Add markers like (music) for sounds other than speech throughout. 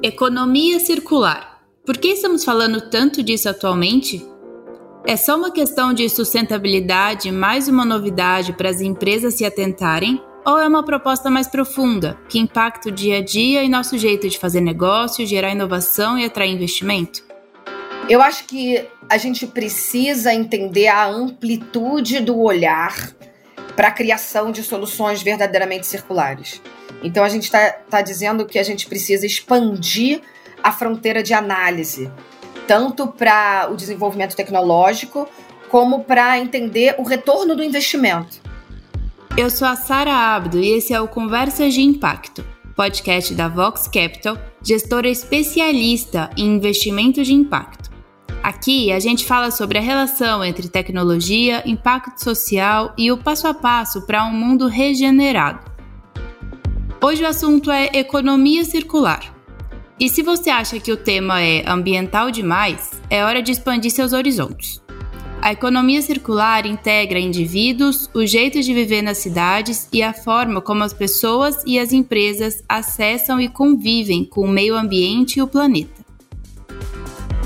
Economia circular. Por que estamos falando tanto disso atualmente? É só uma questão de sustentabilidade, mais uma novidade para as empresas se atentarem? Ou é uma proposta mais profunda, que impacta o dia a dia e nosso jeito de fazer negócio, gerar inovação e atrair investimento? Eu acho que a gente precisa entender a amplitude do olhar para a criação de soluções verdadeiramente circulares. Então a gente está tá dizendo que a gente precisa expandir a fronteira de análise, tanto para o desenvolvimento tecnológico, como para entender o retorno do investimento. Eu sou a Sara Abdo e esse é o Conversas de Impacto, podcast da Vox Capital, gestora especialista em investimento de impacto. Aqui a gente fala sobre a relação entre tecnologia, impacto social e o passo a passo para um mundo regenerado. Hoje o assunto é economia circular. E se você acha que o tema é ambiental demais, é hora de expandir seus horizontes. A economia circular integra indivíduos, o jeito de viver nas cidades e a forma como as pessoas e as empresas acessam e convivem com o meio ambiente e o planeta.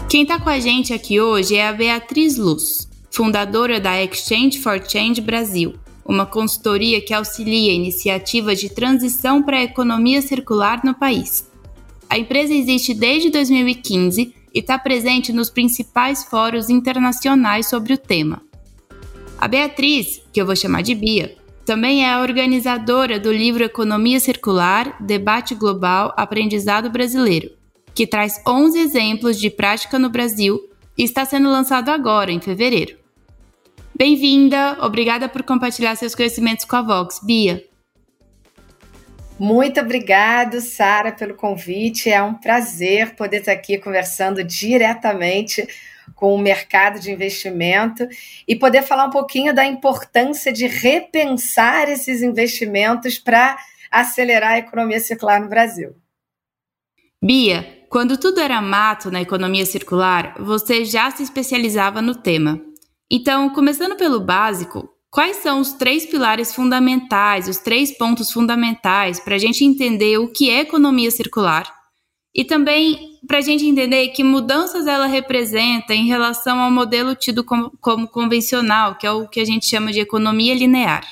Quem está com a gente aqui hoje é a Beatriz Luz, fundadora da Exchange for Change Brasil, uma consultoria que auxilia iniciativas de transição para a economia circular no país. A empresa existe desde 2015 e está presente nos principais fóruns internacionais sobre o tema. A Beatriz, que eu vou chamar de Bia, também é a organizadora do livro Economia Circular Debate Global Aprendizado Brasileiro, que traz 11 exemplos de prática no Brasil e está sendo lançado agora, em fevereiro. Bem-vinda, obrigada por compartilhar seus conhecimentos com a Vox, Bia. Muito obrigado, Sara, pelo convite. É um prazer poder estar aqui conversando diretamente com o mercado de investimento e poder falar um pouquinho da importância de repensar esses investimentos para acelerar a economia circular no Brasil. Bia, quando tudo era mato na economia circular, você já se especializava no tema. Então, começando pelo básico, quais são os três pilares fundamentais, os três pontos fundamentais para a gente entender o que é economia circular e também para a gente entender que mudanças ela representa em relação ao modelo tido como, como convencional, que é o que a gente chama de economia linear.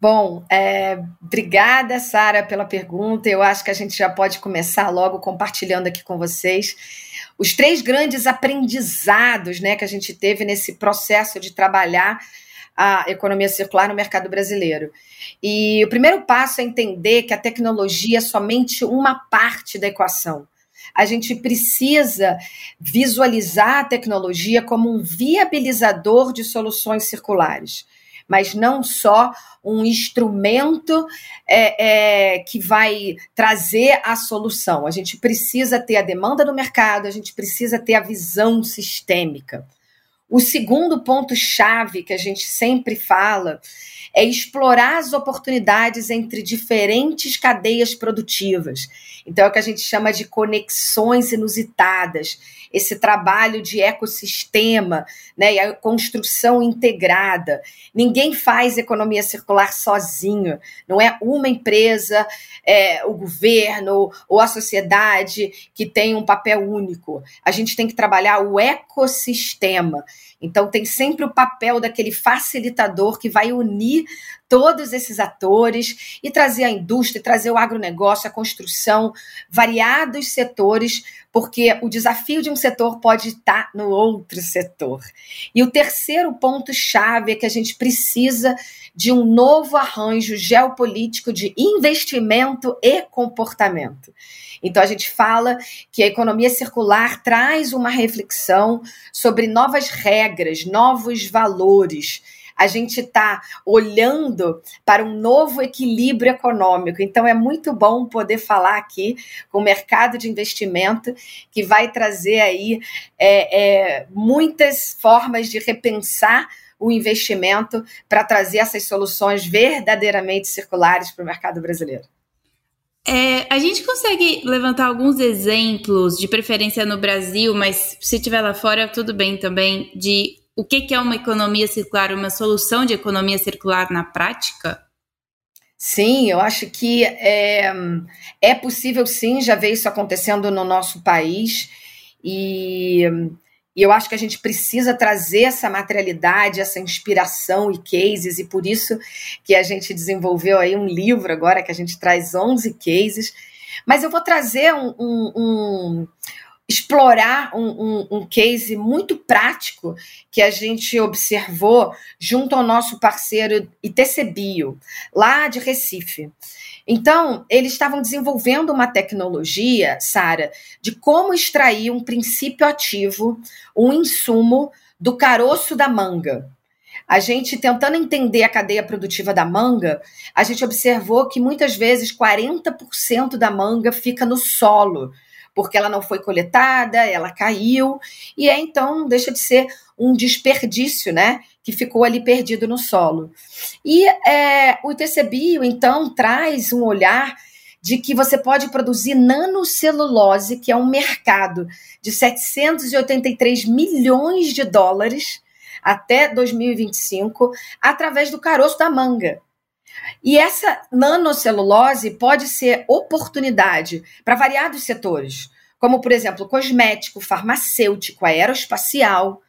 Bom, é, obrigada, Sara, pela pergunta. Eu acho que a gente já pode começar logo compartilhando aqui com vocês os três grandes aprendizados né, que a gente teve nesse processo de trabalhar a economia circular no mercado brasileiro. E o primeiro passo é entender que a tecnologia é somente uma parte da equação. A gente precisa visualizar a tecnologia como um viabilizador de soluções circulares mas não só um instrumento é, é, que vai trazer a solução. A gente precisa ter a demanda do mercado, a gente precisa ter a visão sistêmica. O segundo ponto-chave que a gente sempre fala é explorar as oportunidades entre diferentes cadeias produtivas. Então, é o que a gente chama de conexões inusitadas, esse trabalho de ecossistema né, e a construção integrada. Ninguém faz economia circular sozinho, não é uma empresa, é, o governo ou a sociedade que tem um papel único. A gente tem que trabalhar o ecossistema. Então, tem sempre o papel daquele facilitador que vai unir todos esses atores e trazer a indústria, trazer o agronegócio, a construção, variados setores, porque o desafio de um setor pode estar no outro setor. E o terceiro ponto-chave é que a gente precisa de um novo arranjo geopolítico de investimento e comportamento. Então, a gente fala que a economia circular traz uma reflexão sobre novas regras, novos valores a gente está olhando para um novo equilíbrio econômico. Então, é muito bom poder falar aqui com o mercado de investimento, que vai trazer aí é, é, muitas formas de repensar o investimento para trazer essas soluções verdadeiramente circulares para o mercado brasileiro. É, a gente consegue levantar alguns exemplos, de preferência no Brasil, mas se tiver lá fora, tudo bem também, de o que é uma economia circular, uma solução de economia circular na prática? Sim, eu acho que é, é possível sim, já ver isso acontecendo no nosso país. E, e eu acho que a gente precisa trazer essa materialidade, essa inspiração e cases, e por isso que a gente desenvolveu aí um livro agora, que a gente traz 11 cases. Mas eu vou trazer um, um, um explorar um, um, um, case muito prático que a gente observou junto ao nosso parceiro ITC Bio, lá de Recife. Então, eles estavam desenvolvendo uma tecnologia, Sara, de como extrair um princípio ativo, um insumo do caroço da manga. A gente tentando entender a cadeia produtiva da manga, a gente observou que muitas vezes 40% da manga fica no solo, porque ela não foi coletada, ela caiu, e é então deixa de ser um desperdício, né? Que ficou ali perdido no solo. E é, o ITC Bio, então, traz um olhar de que você pode produzir nanocelulose, que é um mercado de 783 milhões de dólares até 2025, através do caroço da manga. E essa nanocelulose pode ser oportunidade para variados setores, como, por exemplo, cosmético, farmacêutico, aeroespacial.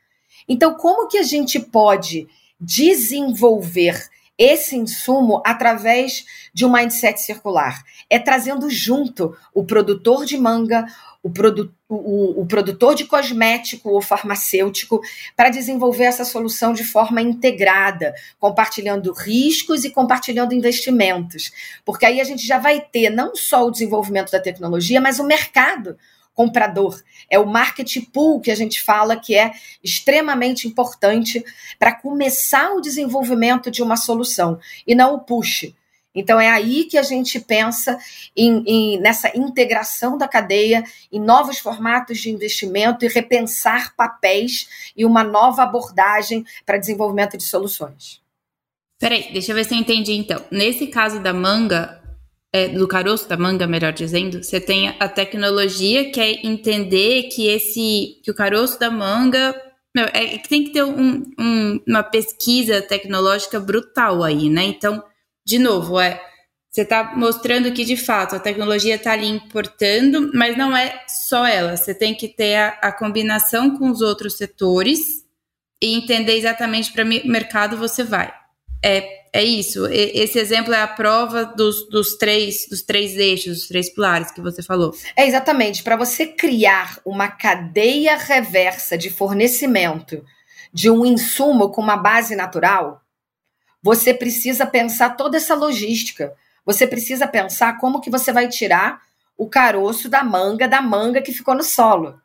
Então, como que a gente pode desenvolver esse insumo através de um mindset circular? É trazendo junto o produtor de manga, o, produ o, o produtor de cosmético ou farmacêutico para desenvolver essa solução de forma integrada, compartilhando riscos e compartilhando investimentos. Porque aí a gente já vai ter não só o desenvolvimento da tecnologia, mas o mercado comprador. É o market pool que a gente fala que é extremamente importante para começar o desenvolvimento de uma solução e não o push. Então é aí que a gente pensa em, em, nessa integração da cadeia, em novos formatos de investimento e repensar papéis e uma nova abordagem para desenvolvimento de soluções. Peraí, deixa eu ver se eu entendi então. Nesse caso da manga, é, do caroço da manga, melhor dizendo, você tem a tecnologia que é entender que esse que o caroço da manga meu, é que tem que ter um, um, uma pesquisa tecnológica brutal aí, né? Então de novo, é você está mostrando que de fato a tecnologia está ali importando, mas não é só ela. Você tem que ter a, a combinação com os outros setores e entender exatamente para que mercado você vai. É, é isso. Esse exemplo é a prova dos, dos, três, dos três eixos, dos três pilares que você falou. É exatamente. Para você criar uma cadeia reversa de fornecimento de um insumo com uma base natural, você precisa pensar toda essa logística. Você precisa pensar como que você vai tirar o caroço da manga da manga que ficou no solo.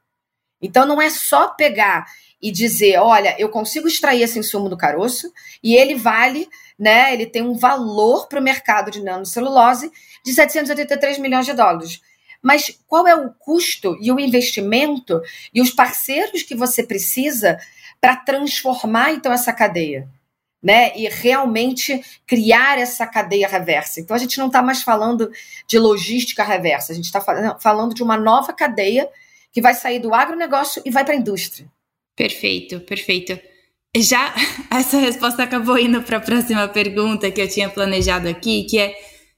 Então não é só pegar e dizer, olha, eu consigo extrair esse insumo do caroço e ele vale, né, ele tem um valor para o mercado de nanocelulose de 783 milhões de dólares. Mas qual é o custo e o investimento e os parceiros que você precisa para transformar então essa cadeia? né, e realmente criar essa cadeia reversa. Então a gente não está mais falando de logística reversa, a gente está falando de uma nova cadeia que vai sair do agronegócio e vai para a indústria. Perfeito, perfeito. Já (laughs) essa resposta acabou indo para a próxima pergunta que eu tinha planejado aqui, que é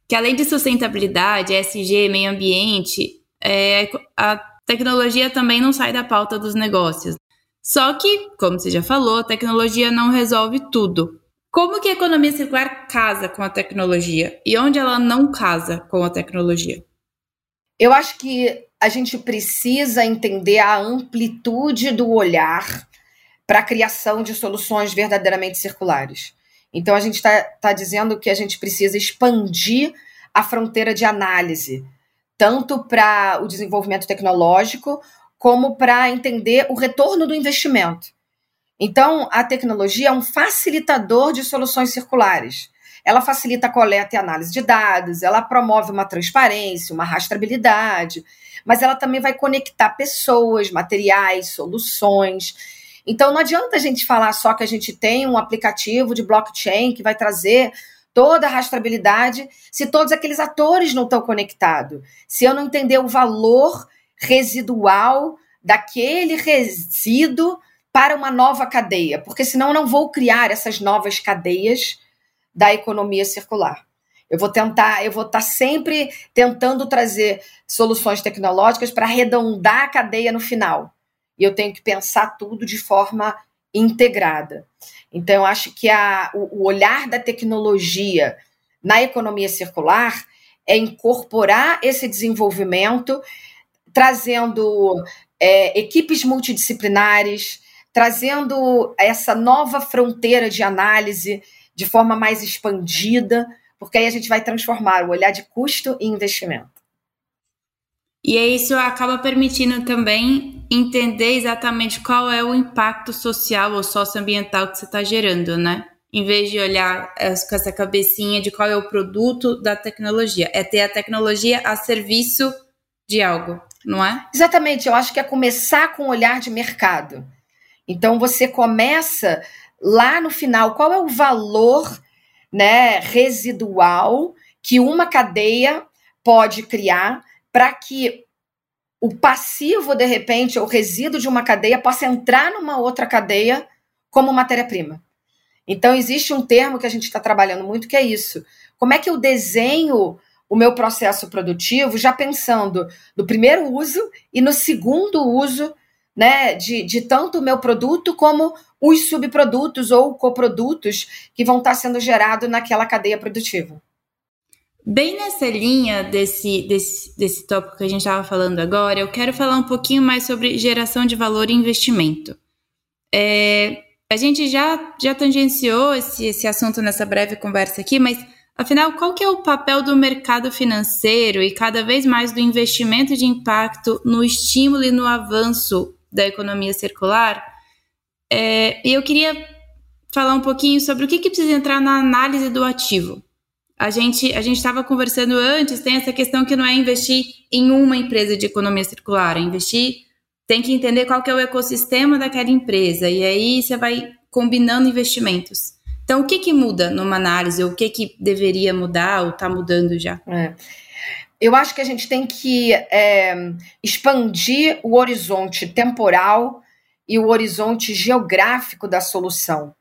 que além de sustentabilidade, SG, meio ambiente, é, a tecnologia também não sai da pauta dos negócios. Só que, como você já falou, a tecnologia não resolve tudo. Como que a economia circular casa com a tecnologia e onde ela não casa com a tecnologia? Eu acho que a gente precisa entender a amplitude do olhar para a criação de soluções verdadeiramente circulares. Então, a gente está tá dizendo que a gente precisa expandir a fronteira de análise, tanto para o desenvolvimento tecnológico, como para entender o retorno do investimento. Então, a tecnologia é um facilitador de soluções circulares. Ela facilita a coleta e análise de dados, ela promove uma transparência, uma rastreabilidade, mas ela também vai conectar pessoas, materiais, soluções. Então, não adianta a gente falar só que a gente tem um aplicativo de blockchain que vai trazer toda a rastreabilidade se todos aqueles atores não estão conectados. Se eu não entender o valor residual daquele resíduo para uma nova cadeia, porque senão eu não vou criar essas novas cadeias da economia circular. Eu vou tentar, eu vou estar tá sempre tentando trazer soluções tecnológicas para arredondar a cadeia no final. E eu tenho que pensar tudo de forma integrada. Então, eu acho que a, o, o olhar da tecnologia na economia circular é incorporar esse desenvolvimento, trazendo é, equipes multidisciplinares, trazendo essa nova fronteira de análise de forma mais expandida, porque aí a gente vai transformar o olhar de custo em investimento. E isso acaba permitindo também entender exatamente qual é o impacto social ou socioambiental que você está gerando, né? Em vez de olhar com essa cabecinha de qual é o produto da tecnologia, é ter a tecnologia a serviço de algo, não é? Exatamente, eu acho que é começar com o olhar de mercado. Então você começa lá no final, qual é o valor né, residual que uma cadeia pode criar para que o passivo, de repente, ou resíduo de uma cadeia possa entrar numa outra cadeia como matéria-prima. Então, existe um termo que a gente está trabalhando muito que é isso. Como é que eu desenho o meu processo produtivo já pensando no primeiro uso e no segundo uso né, de, de tanto o meu produto como os subprodutos ou coprodutos que vão estar sendo gerados naquela cadeia produtiva. Bem nessa linha desse, desse, desse tópico que a gente estava falando agora, eu quero falar um pouquinho mais sobre geração de valor e investimento. É, a gente já, já tangenciou esse, esse assunto nessa breve conversa aqui, mas afinal, qual que é o papel do mercado financeiro e cada vez mais do investimento de impacto no estímulo e no avanço da economia circular. É, e eu queria falar um pouquinho sobre o que, que precisa entrar na análise do ativo. A gente a gente estava conversando antes, tem essa questão que não é investir em uma empresa de economia circular, é investir tem que entender qual que é o ecossistema daquela empresa e aí você vai combinando investimentos. Então, o que, que muda numa análise? O que, que deveria mudar ou está mudando já? É eu acho que a gente tem que é, expandir o horizonte temporal e o horizonte geográfico da solução.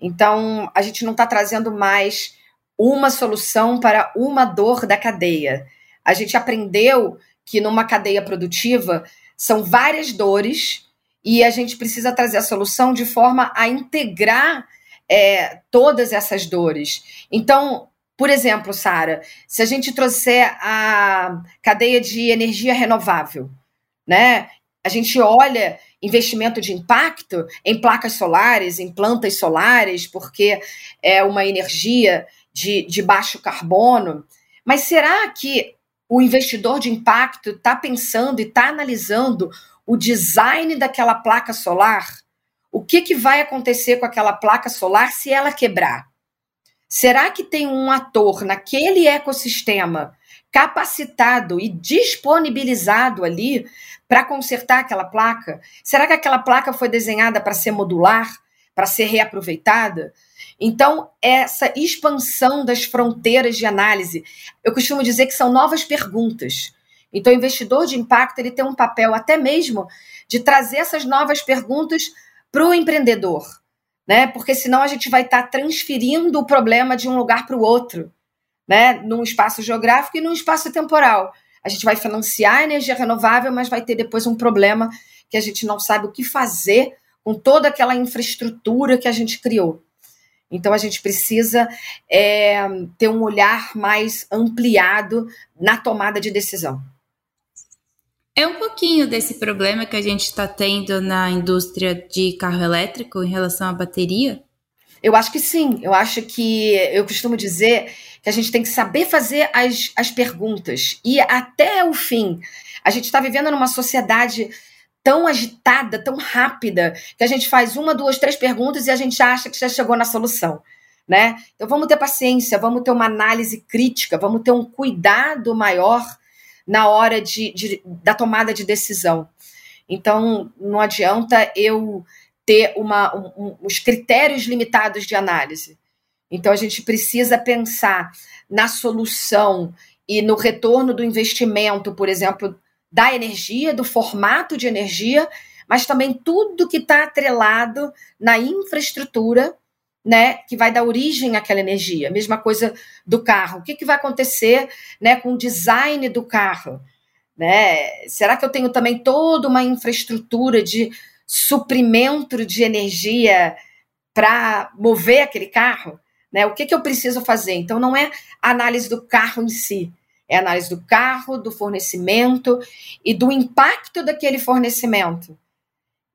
Então, a gente não está trazendo mais uma solução para uma dor da cadeia. A gente aprendeu que numa cadeia produtiva são várias dores e a gente precisa trazer a solução de forma a integrar é, todas essas dores. Então, por exemplo, Sara, se a gente trouxer a cadeia de energia renovável, né? A gente olha investimento de impacto em placas solares, em plantas solares, porque é uma energia de, de baixo carbono. Mas será que o investidor de impacto está pensando e está analisando o design daquela placa solar? O que, que vai acontecer com aquela placa solar se ela quebrar? Será que tem um ator naquele ecossistema capacitado e disponibilizado ali para consertar aquela placa? Será que aquela placa foi desenhada para ser modular, para ser reaproveitada? Então, essa expansão das fronteiras de análise, eu costumo dizer que são novas perguntas. Então, o investidor de impacto ele tem um papel até mesmo de trazer essas novas perguntas para o empreendedor né? Porque senão a gente vai estar tá transferindo o problema de um lugar para o outro, né? Num espaço geográfico e num espaço temporal. A gente vai financiar a energia renovável, mas vai ter depois um problema que a gente não sabe o que fazer com toda aquela infraestrutura que a gente criou. Então a gente precisa é, ter um olhar mais ampliado na tomada de decisão. É um pouquinho desse problema que a gente está tendo na indústria de carro elétrico em relação à bateria? Eu acho que sim. Eu acho que eu costumo dizer que a gente tem que saber fazer as, as perguntas e até o fim. A gente está vivendo numa sociedade tão agitada, tão rápida, que a gente faz uma, duas, três perguntas e a gente acha que já chegou na solução. Né? Então vamos ter paciência, vamos ter uma análise crítica, vamos ter um cuidado maior na hora de, de, da tomada de decisão. Então, não adianta eu ter uma, um, os critérios limitados de análise. Então, a gente precisa pensar na solução e no retorno do investimento, por exemplo, da energia, do formato de energia, mas também tudo que está atrelado na infraestrutura né, que vai dar origem àquela energia. Mesma coisa do carro. O que, que vai acontecer né, com o design do carro? Né? Será que eu tenho também toda uma infraestrutura de suprimento de energia para mover aquele carro? Né? O que, que eu preciso fazer? Então, não é análise do carro em si, é análise do carro, do fornecimento e do impacto daquele fornecimento.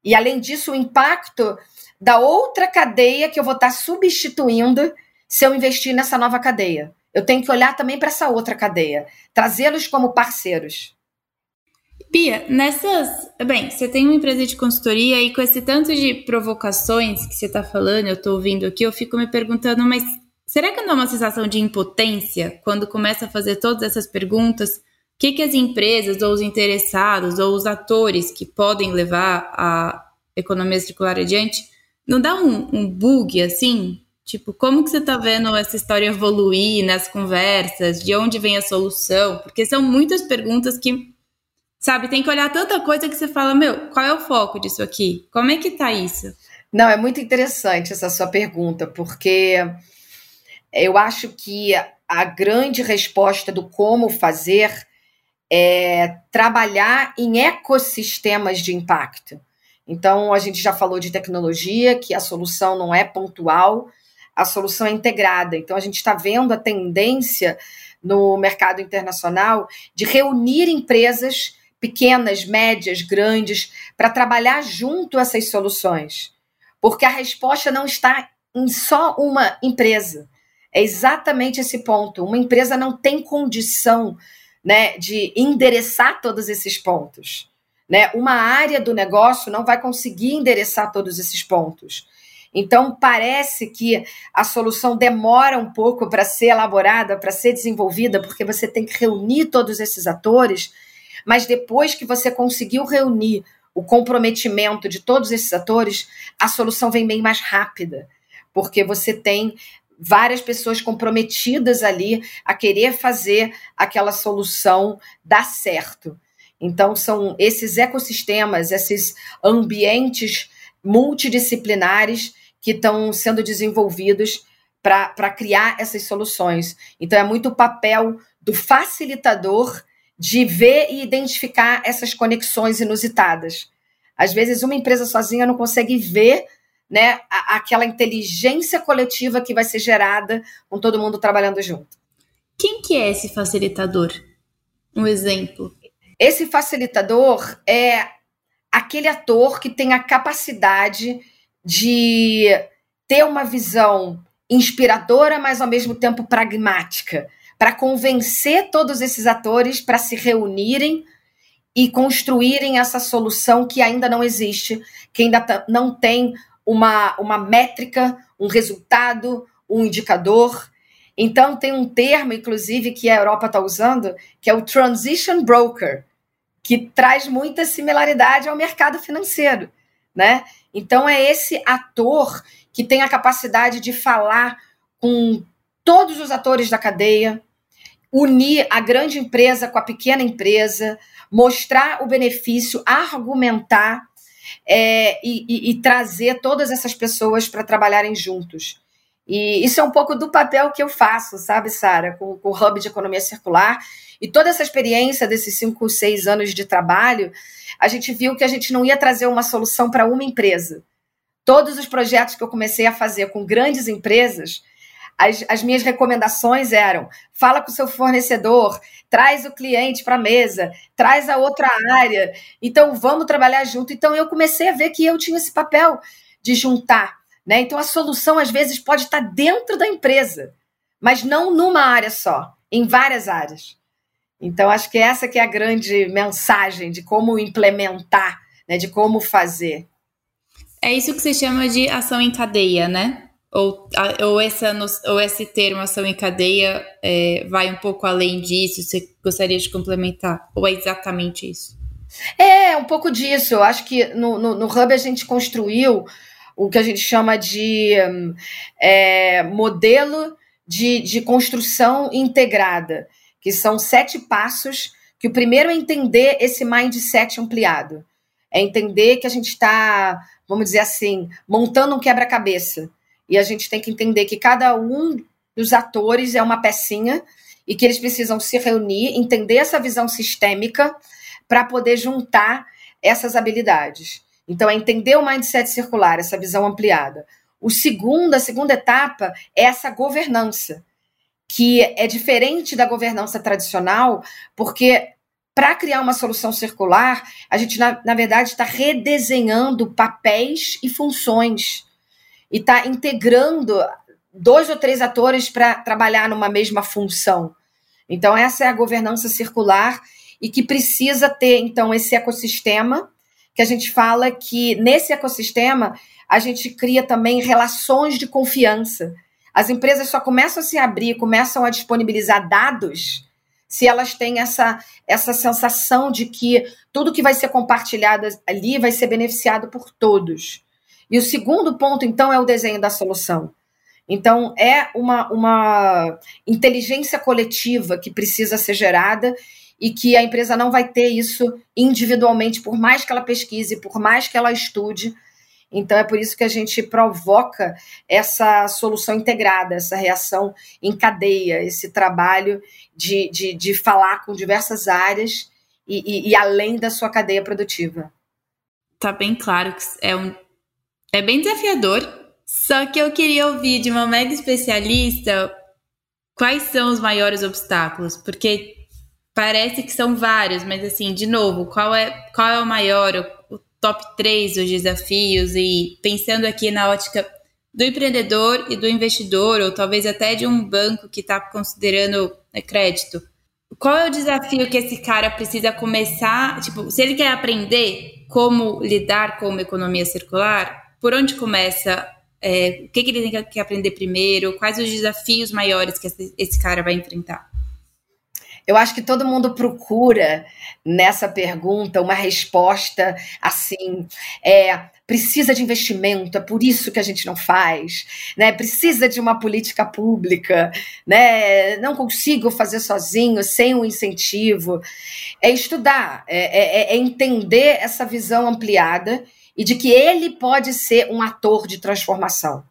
E, além disso, o impacto da outra cadeia que eu vou estar substituindo se eu investir nessa nova cadeia. Eu tenho que olhar também para essa outra cadeia, trazê-los como parceiros. Bia, nessas. Bem, você tem uma empresa de consultoria e com esse tanto de provocações que você está falando, eu estou ouvindo aqui, eu fico me perguntando, mas será que não é uma sensação de impotência quando começa a fazer todas essas perguntas? O que, que as empresas, ou os interessados, ou os atores que podem levar a economia circular adiante, não dá um, um bug assim? Tipo, como que você está vendo essa história evoluir nas conversas? De onde vem a solução? Porque são muitas perguntas que Sabe, tem que olhar tanta coisa que você fala, meu, qual é o foco disso aqui? Como é que tá isso? Não, é muito interessante essa sua pergunta, porque eu acho que a grande resposta do como fazer é trabalhar em ecossistemas de impacto. Então, a gente já falou de tecnologia, que a solução não é pontual, a solução é integrada. Então, a gente está vendo a tendência no mercado internacional de reunir empresas pequenas, médias, grandes, para trabalhar junto essas soluções. Porque a resposta não está em só uma empresa. É exatamente esse ponto. Uma empresa não tem condição né, de endereçar todos esses pontos. Né? Uma área do negócio não vai conseguir endereçar todos esses pontos. Então, parece que a solução demora um pouco para ser elaborada, para ser desenvolvida, porque você tem que reunir todos esses atores mas depois que você conseguiu reunir o comprometimento de todos esses atores, a solução vem bem mais rápida, porque você tem várias pessoas comprometidas ali a querer fazer aquela solução dar certo. Então, são esses ecossistemas, esses ambientes multidisciplinares que estão sendo desenvolvidos para criar essas soluções. Então, é muito o papel do facilitador de ver e identificar essas conexões inusitadas. Às vezes, uma empresa sozinha não consegue ver né, aquela inteligência coletiva que vai ser gerada com todo mundo trabalhando junto. Quem que é esse facilitador? Um exemplo. Esse facilitador é aquele ator que tem a capacidade de ter uma visão inspiradora, mas ao mesmo tempo pragmática para convencer todos esses atores para se reunirem e construírem essa solução que ainda não existe, que ainda não tem uma, uma métrica, um resultado, um indicador. Então, tem um termo, inclusive, que a Europa está usando, que é o Transition Broker, que traz muita similaridade ao mercado financeiro. Né? Então, é esse ator que tem a capacidade de falar com todos os atores da cadeia, unir a grande empresa com a pequena empresa, mostrar o benefício, argumentar é, e, e, e, trazer todas essas pessoas para trabalharem juntos. E isso é um pouco do papel que eu faço, sabe, Sara, com, com, o Hub de Economia Circular. E toda essa experiência desses cinco, seis anos de trabalho, a gente viu que a gente não ia trazer uma solução para uma empresa. Todos os projetos que eu comecei a fazer com grandes empresas, as, as minhas recomendações eram: fala com o seu fornecedor, traz o cliente para a mesa, traz a outra área. Então, vamos trabalhar junto. Então, eu comecei a ver que eu tinha esse papel de juntar. Né? Então, a solução, às vezes, pode estar dentro da empresa, mas não numa área só, em várias áreas. Então, acho que essa que é a grande mensagem de como implementar, né? de como fazer. É isso que você chama de ação em cadeia, né? Ou, ou, essa, ou esse termo ação em cadeia é, vai um pouco além disso? Você gostaria de complementar? Ou é exatamente isso? É, um pouco disso. Eu acho que no, no, no Hub a gente construiu o que a gente chama de é, modelo de, de construção integrada, que são sete passos, que o primeiro é entender esse mindset ampliado. É entender que a gente está, vamos dizer assim, montando um quebra-cabeça e a gente tem que entender que cada um dos atores é uma pecinha e que eles precisam se reunir, entender essa visão sistêmica para poder juntar essas habilidades. Então, é entender o mindset circular, essa visão ampliada. O segundo, a segunda etapa é essa governança, que é diferente da governança tradicional, porque para criar uma solução circular, a gente, na, na verdade, está redesenhando papéis e funções e está integrando dois ou três atores para trabalhar numa mesma função. Então, essa é a governança circular e que precisa ter, então, esse ecossistema, que a gente fala que nesse ecossistema a gente cria também relações de confiança. As empresas só começam a se abrir, começam a disponibilizar dados se elas têm essa, essa sensação de que tudo que vai ser compartilhado ali vai ser beneficiado por todos. E o segundo ponto, então, é o desenho da solução. Então, é uma, uma inteligência coletiva que precisa ser gerada e que a empresa não vai ter isso individualmente, por mais que ela pesquise, por mais que ela estude. Então, é por isso que a gente provoca essa solução integrada, essa reação em cadeia, esse trabalho de, de, de falar com diversas áreas e, e, e além da sua cadeia produtiva. Tá bem claro que é um. É bem desafiador, só que eu queria ouvir de uma mega especialista quais são os maiores obstáculos, porque parece que são vários, mas assim, de novo, qual é, qual é o maior, o, o top 3 dos desafios e pensando aqui na ótica do empreendedor e do investidor, ou talvez até de um banco que está considerando né, crédito. Qual é o desafio que esse cara precisa começar? Tipo, se ele quer aprender como lidar com uma economia circular, por onde começa é, o que, que, ele tem que aprender primeiro? Quais os desafios maiores que esse, cara vai enfrentar? Eu acho que todo mundo procura nessa pergunta uma resposta assim, é, precisa de investimento, é por isso que a gente não faz, né? Precisa de uma política pública, né? Não consigo fazer sozinho, sem um incentivo. É estudar, é, é, é entender essa visão ampliada e de que ele pode ser um ator de transformação.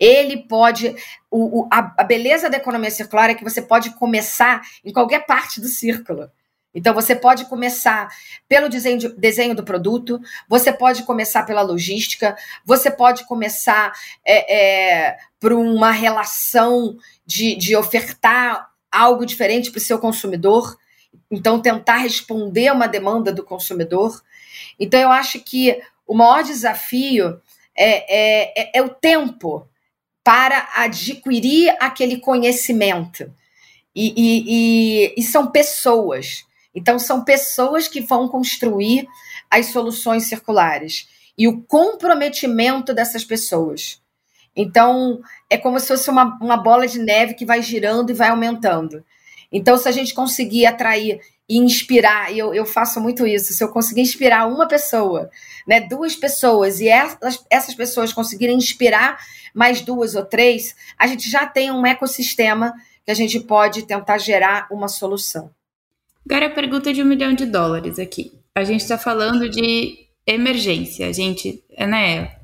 Ele pode. O, o, a, a beleza da economia circular é que você pode começar em qualquer parte do círculo. Então, você pode começar pelo desenho, de, desenho, do produto, você pode começar pela logística, você pode começar é, é, por uma relação de, de ofertar algo diferente para o seu consumidor. Então, tentar responder a uma demanda do consumidor. Então, eu acho que o maior desafio é, é, é, é o tempo para adquirir aquele conhecimento. E, e, e, e, são pessoas. Então, são pessoas que vão construir as soluções circulares. E o comprometimento dessas pessoas. Então, é como se fosse uma, uma bola de neve que vai girando e vai aumentando. Então, se a gente conseguir atrair e inspirar, e eu, eu faço muito isso, se eu conseguir inspirar uma pessoa, né, duas pessoas, e essas, essas pessoas conseguirem inspirar mais duas ou três, a gente já tem um ecossistema que a gente pode tentar gerar uma solução. Agora a pergunta de um milhão de dólares aqui. A gente está falando de emergência, a gente, né,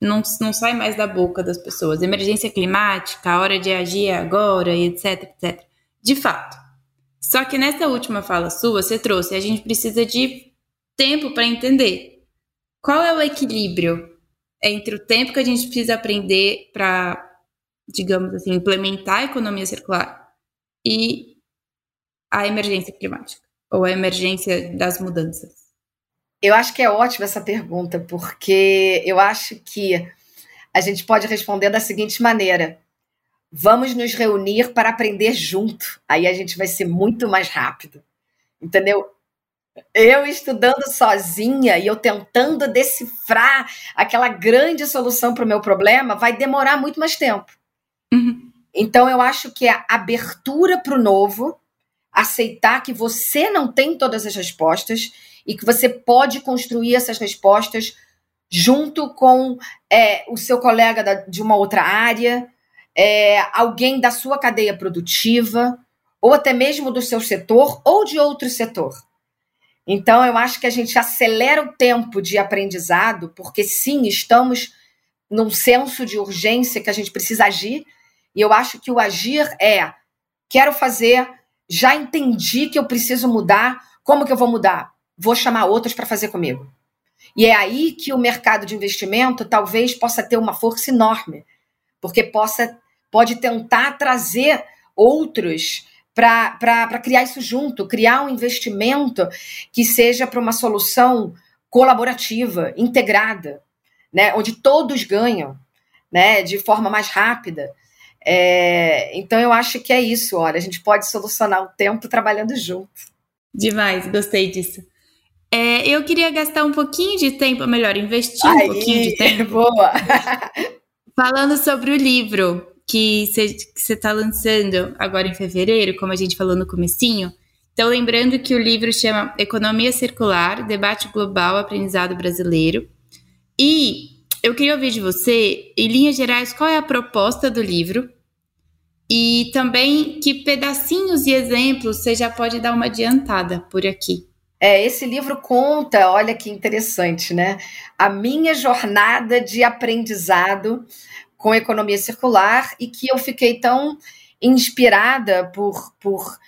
não, não sai mais da boca das pessoas. Emergência climática, a hora de agir é agora, e etc, etc. De fato, só que nessa última fala sua, você trouxe, a gente precisa de tempo para entender. Qual é o equilíbrio entre o tempo que a gente precisa aprender para, digamos assim, implementar a economia circular e a emergência climática ou a emergência das mudanças? Eu acho que é ótima essa pergunta, porque eu acho que a gente pode responder da seguinte maneira: Vamos nos reunir para aprender junto. Aí a gente vai ser muito mais rápido. Entendeu? Eu estudando sozinha e eu tentando decifrar aquela grande solução para o meu problema vai demorar muito mais tempo. Uhum. Então eu acho que a abertura para o novo, aceitar que você não tem todas as respostas e que você pode construir essas respostas junto com é, o seu colega da, de uma outra área, é, alguém da sua cadeia produtiva, ou até mesmo do seu setor ou de outro setor. Então, eu acho que a gente acelera o tempo de aprendizado, porque sim, estamos num senso de urgência que a gente precisa agir. E eu acho que o agir é: quero fazer, já entendi que eu preciso mudar, como que eu vou mudar? Vou chamar outros para fazer comigo. E é aí que o mercado de investimento talvez possa ter uma força enorme, porque possa pode tentar trazer outros para criar isso junto, criar um investimento que seja para uma solução colaborativa, integrada, né, onde todos ganham, né, de forma mais rápida. É, então eu acho que é isso, olha, a gente pode solucionar o tempo trabalhando junto. Demais, gostei disso. É, eu queria gastar um pouquinho de tempo, melhor, investir Aí, um pouquinho de tempo. (laughs) Boa! falando sobre o livro que você está lançando agora em fevereiro, como a gente falou no comecinho. Então, lembrando que o livro chama Economia Circular, Debate Global, Aprendizado Brasileiro. E eu queria ouvir de você, em linhas gerais, qual é a proposta do livro e também que pedacinhos e exemplos você já pode dar uma adiantada por aqui. É, esse livro conta, olha que interessante, né? A minha jornada de aprendizado com economia circular e que eu fiquei tão inspirada por, por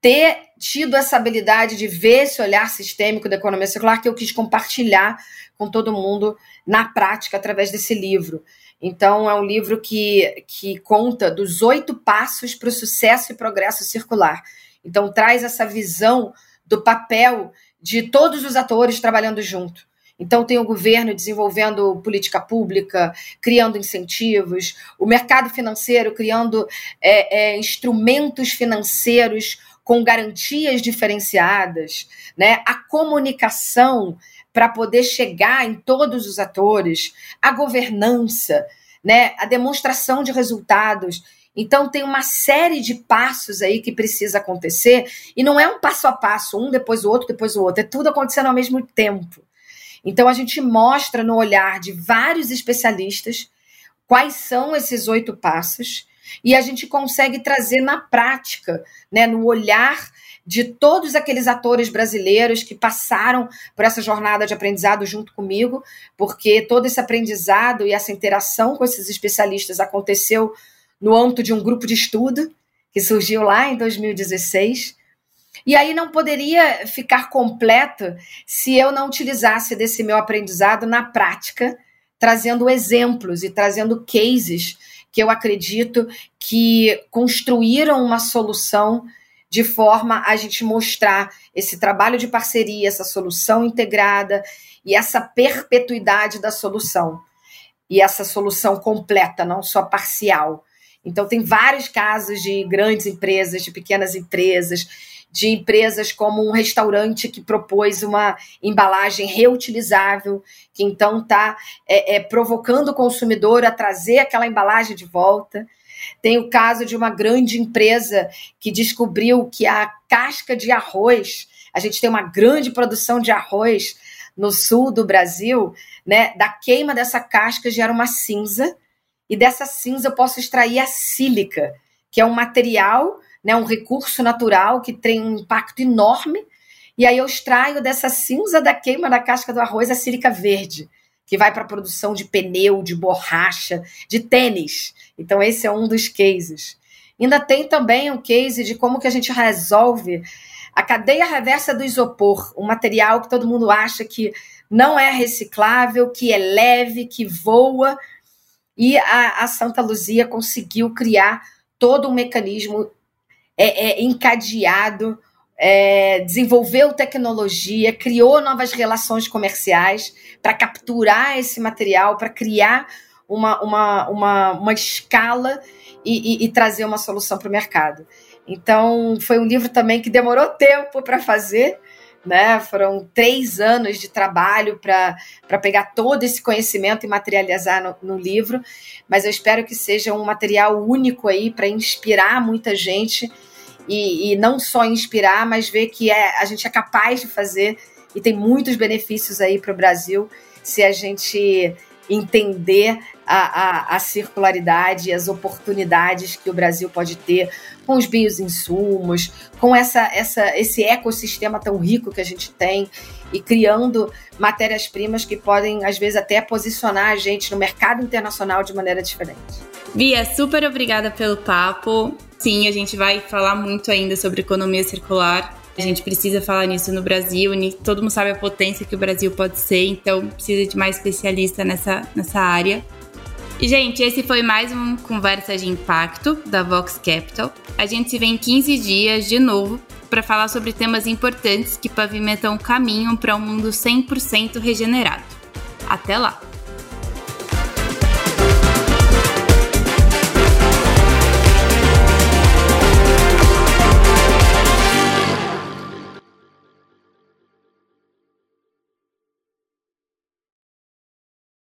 ter tido essa habilidade de ver esse olhar sistêmico da economia circular que eu quis compartilhar com todo mundo na prática através desse livro. Então, é um livro que, que conta dos oito passos para o sucesso e progresso circular. Então, traz essa visão do papel de todos os atores trabalhando junto. Então, tem o governo desenvolvendo política pública, criando incentivos, o mercado financeiro criando é, é, instrumentos financeiros com garantias diferenciadas, né? a comunicação para poder chegar em todos os atores, a governança, né? a demonstração de resultados. Então, tem uma série de passos aí que precisa acontecer, e não é um passo a passo, um depois o outro, depois o outro, é tudo acontecendo ao mesmo tempo. Então, a gente mostra no olhar de vários especialistas quais são esses oito passos e a gente consegue trazer na prática, né, no olhar de todos aqueles atores brasileiros que passaram por essa jornada de aprendizado junto comigo, porque todo esse aprendizado e essa interação com esses especialistas aconteceu no âmbito de um grupo de estudo que surgiu lá em 2016. E aí não poderia ficar completo se eu não utilizasse desse meu aprendizado na prática, trazendo exemplos e trazendo cases que eu acredito que construíram uma solução de forma a gente mostrar esse trabalho de parceria, essa solução integrada e essa perpetuidade da solução. E essa solução completa, não só parcial. Então, tem vários casos de grandes empresas, de pequenas empresas, de empresas como um restaurante que propôs uma embalagem reutilizável, que então está é, é, provocando o consumidor a trazer aquela embalagem de volta. Tem o caso de uma grande empresa que descobriu que a casca de arroz, a gente tem uma grande produção de arroz no sul do Brasil, né? Da queima dessa casca gera uma cinza, e dessa cinza eu posso extrair a sílica, que é um material né, um recurso natural que tem um impacto enorme. E aí eu extraio dessa cinza da queima da casca do arroz a sílica verde, que vai para a produção de pneu, de borracha, de tênis. Então esse é um dos cases. Ainda tem também um case de como que a gente resolve a cadeia reversa do isopor, um material que todo mundo acha que não é reciclável, que é leve, que voa. E a, a Santa Luzia conseguiu criar todo um mecanismo é, é, encadeado, é, desenvolveu tecnologia, criou novas relações comerciais para capturar esse material, para criar uma, uma, uma, uma escala e, e, e trazer uma solução para o mercado. Então, foi um livro também que demorou tempo para fazer, né? Foram três anos de trabalho para pegar todo esse conhecimento e materializar no, no, livro, mas eu espero que seja um material único aí para inspirar muita gente e, e, não só inspirar, mas ver que é, a gente é capaz de fazer e tem muitos benefícios aí para o Brasil se a gente entender a, a, a circularidade e as oportunidades que o Brasil pode ter com os bioinsumos, com essa, essa, esse ecossistema tão rico que a gente tem e criando matérias-primas que podem, às vezes, até posicionar a gente no mercado internacional de maneira diferente. Bia, super obrigada pelo papo. Sim, a gente vai falar muito ainda sobre economia circular. A gente precisa falar nisso no Brasil, todo mundo sabe a potência que o Brasil pode ser, então precisa de mais especialista nessa, nessa área. E, gente, esse foi mais um Conversa de Impacto da Vox Capital. A gente se vê em 15 dias de novo para falar sobre temas importantes que pavimentam o caminho para um mundo 100% regenerado. Até lá!